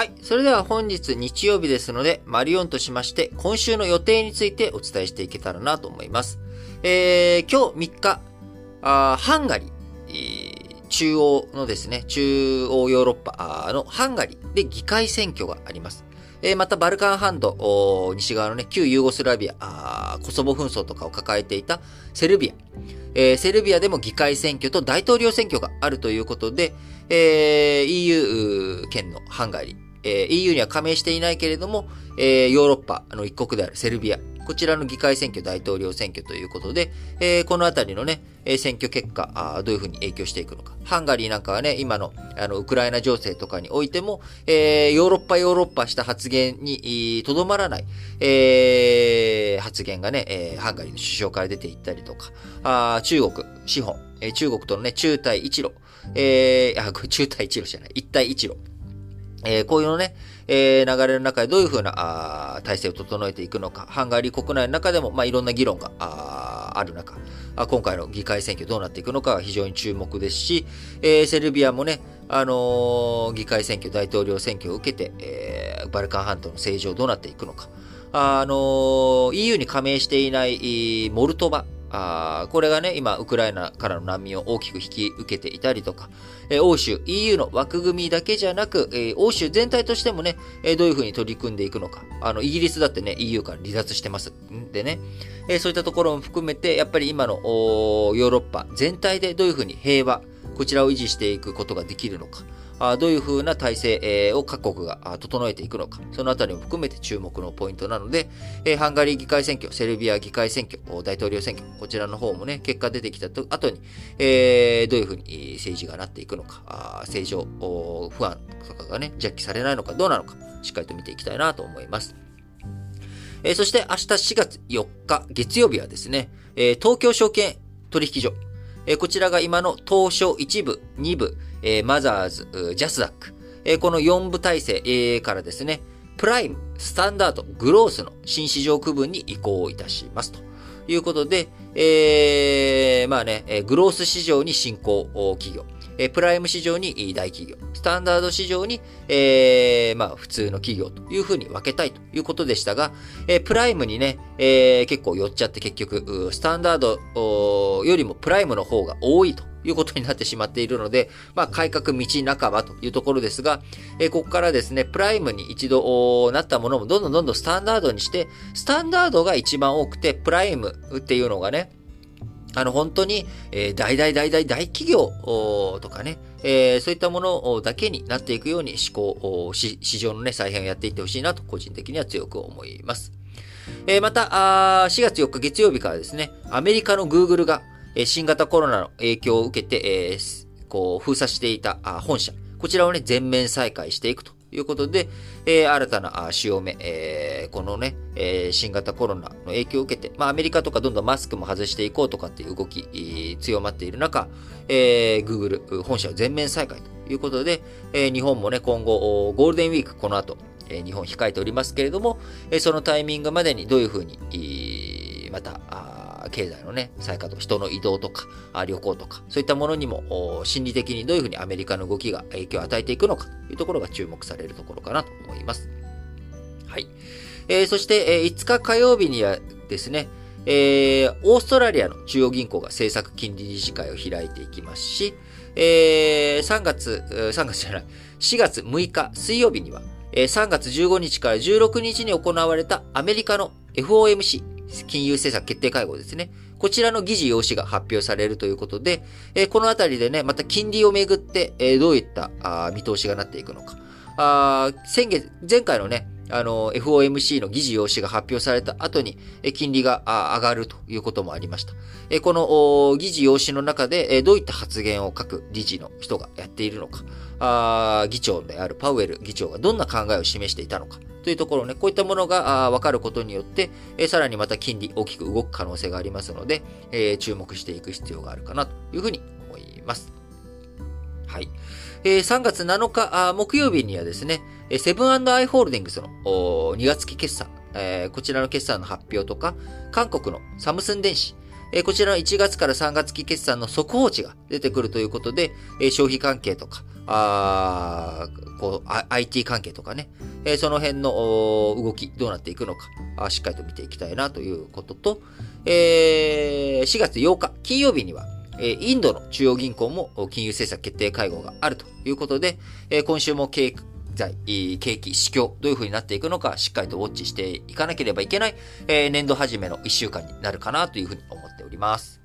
はい。それでは本日日曜日ですので、マリオンとしまして、今週の予定についてお伝えしていけたらなと思います。えー、今日3日、あハンガリー、中央のですね、中央ヨーロッパのハンガリーで議会選挙があります。えー、また、バルカン半島、西側のね、旧ユーゴスラビア、コソボ紛争とかを抱えていたセルビア。えー、セルビアでも議会選挙と大統領選挙があるということで、えー、EU 圏のハンガリー、えー、EU には加盟していないけれども、えー、ヨーロッパの一国であるセルビア、こちらの議会選挙、大統領選挙ということで、えー、このあたりのね、選挙結果あ、どういうふうに影響していくのか。ハンガリーなんかはね、今の、あの、ウクライナ情勢とかにおいても、えー、ヨーロッパ、ヨーロッパした発言にとどまらない、えー、発言がね、えー、ハンガリーの首相から出ていったりとか、あ中国、資本、えー、中国とのね、中対一路、えー、あ、中対一路じゃない、一対一路。えー、こういうのね、えー、流れの中でどういうふうなあ体制を整えていくのか、ハンガリー国内の中でも、まあ、いろんな議論があある中あ、今回の議会選挙どうなっていくのか非常に注目ですし、えー、セルビアもね、あの、議会選挙、大統領選挙を受けて、えー、バルカン半島の政治をどうなっていくのか、あのー、EU に加盟していないモルトバ、あこれがね、今、ウクライナからの難民を大きく引き受けていたりとか、えー、欧州、EU の枠組みだけじゃなく、えー、欧州全体としてもね、えー、どういうふうに取り組んでいくのか。あの、イギリスだってね、EU から離脱してます。んでね、えそういったところも含めて、やっぱり今のヨーロッパ全体でどういうふうに平和、こちらを維持していくことができるのか。どういう風な体制を各国が整えていくのか、そのあたりも含めて注目のポイントなので、ハンガリー議会選挙、セルビア議会選挙、大統領選挙、こちらの方もね、結果出てきた後に、えどういう風に政治がなっていくのか、正常不安とかがね、弱気されないのかどうなのか、しっかりと見ていきたいなと思います。えそして明日4月4日月曜日はですね、え東京証券取引所、えこちらが今の東証1部、2部、えマザーズ、ジャスダック、えこの4部体制、えからですね、プライム、スタンダード、グロースの新市場区分に移行いたしますと。いうことで、えー、まあね、グロース市場に進行企業、えプライム市場に大企業、スタンダード市場に、えー、まあ普通の企業というふうに分けたいということでしたが、えプライムにね、えー、結構寄っちゃって結局、スタンダードよりもプライムの方が多いということになってしまっているので、まあ、改革道半ばというところですが、えー、ここからですね、プライムに一度なったものもどんどんどんどんスタンダードにして、スタンダードが一番多くて、プライムっていうのがね、あの、本当に、えー、大大大大大企業とかね、えー、そういったものだけになっていくように思考、市場のね、再編をやっていってほしいなと、個人的には強く思います。えー、またあ、4月4日月曜日からですね、アメリカの Google が、えー、新型コロナの影響を受けて、えー、こう、封鎖していたあ本社、こちらをね、全面再開していくとということで、えー、新たな潮目、えー、このね、えー、新型コロナの影響を受けて、まあ、アメリカとかどんどんマスクも外していこうとかっていう動き、強まっている中、えー、Google 本社を全面再開ということで、えー、日本もね、今後、ゴールデンウィーク、この後、えー、日本控えておりますけれども、えー、そのタイミングまでにどういうふうに、経済のね、再稼働、人の移動とか、旅行とか、そういったものにも、心理的にどういうふうにアメリカの動きが影響を与えていくのかというところが注目されるところかなと思います。はい。えー、そして、えー、5日火曜日にはですね、えー、オーストラリアの中央銀行が政策金利理事会を開いていきますし、えー、3月、3月じゃない、4月6日水曜日にはえ、3月15日から16日に行われたアメリカの FOMC、金融政策決定会合ですね。こちらの議事要旨が発表されるということで、え、このあたりでね、また金利をめぐって、え、どういったあ見通しがなっていくのか。あ先月、前回のね、あの、FOMC の議事要旨が発表された後に、金利が上がるということもありました。この議事要旨の中で、どういった発言を各理事の人がやっているのか、議長であるパウエル議長がどんな考えを示していたのか、というところね、こういったものが分かることによって、さらにまた金利大きく動く可能性がありますので、注目していく必要があるかなというふうに思います。はい。え3月7日木曜日にはですね、セブンアイ・ホールディングスの2月期決算、えこちらの決算の発表とか、韓国のサムスン電子、えこちらの1月から3月期決算の速報値が出てくるということで、え消費関係とか、あこう IT 関係とかね、えその辺の動きどうなっていくのかあ、しっかりと見ていきたいなということと、えー、4月8日金曜日には、えインドの中央銀行も金融政策決定会合があるということで、え今週も経済、景気、市況、どういう風になっていくのか、しっかりとウォッチしていかなければいけない、え年度始めの1週間になるかなというふうに思っております。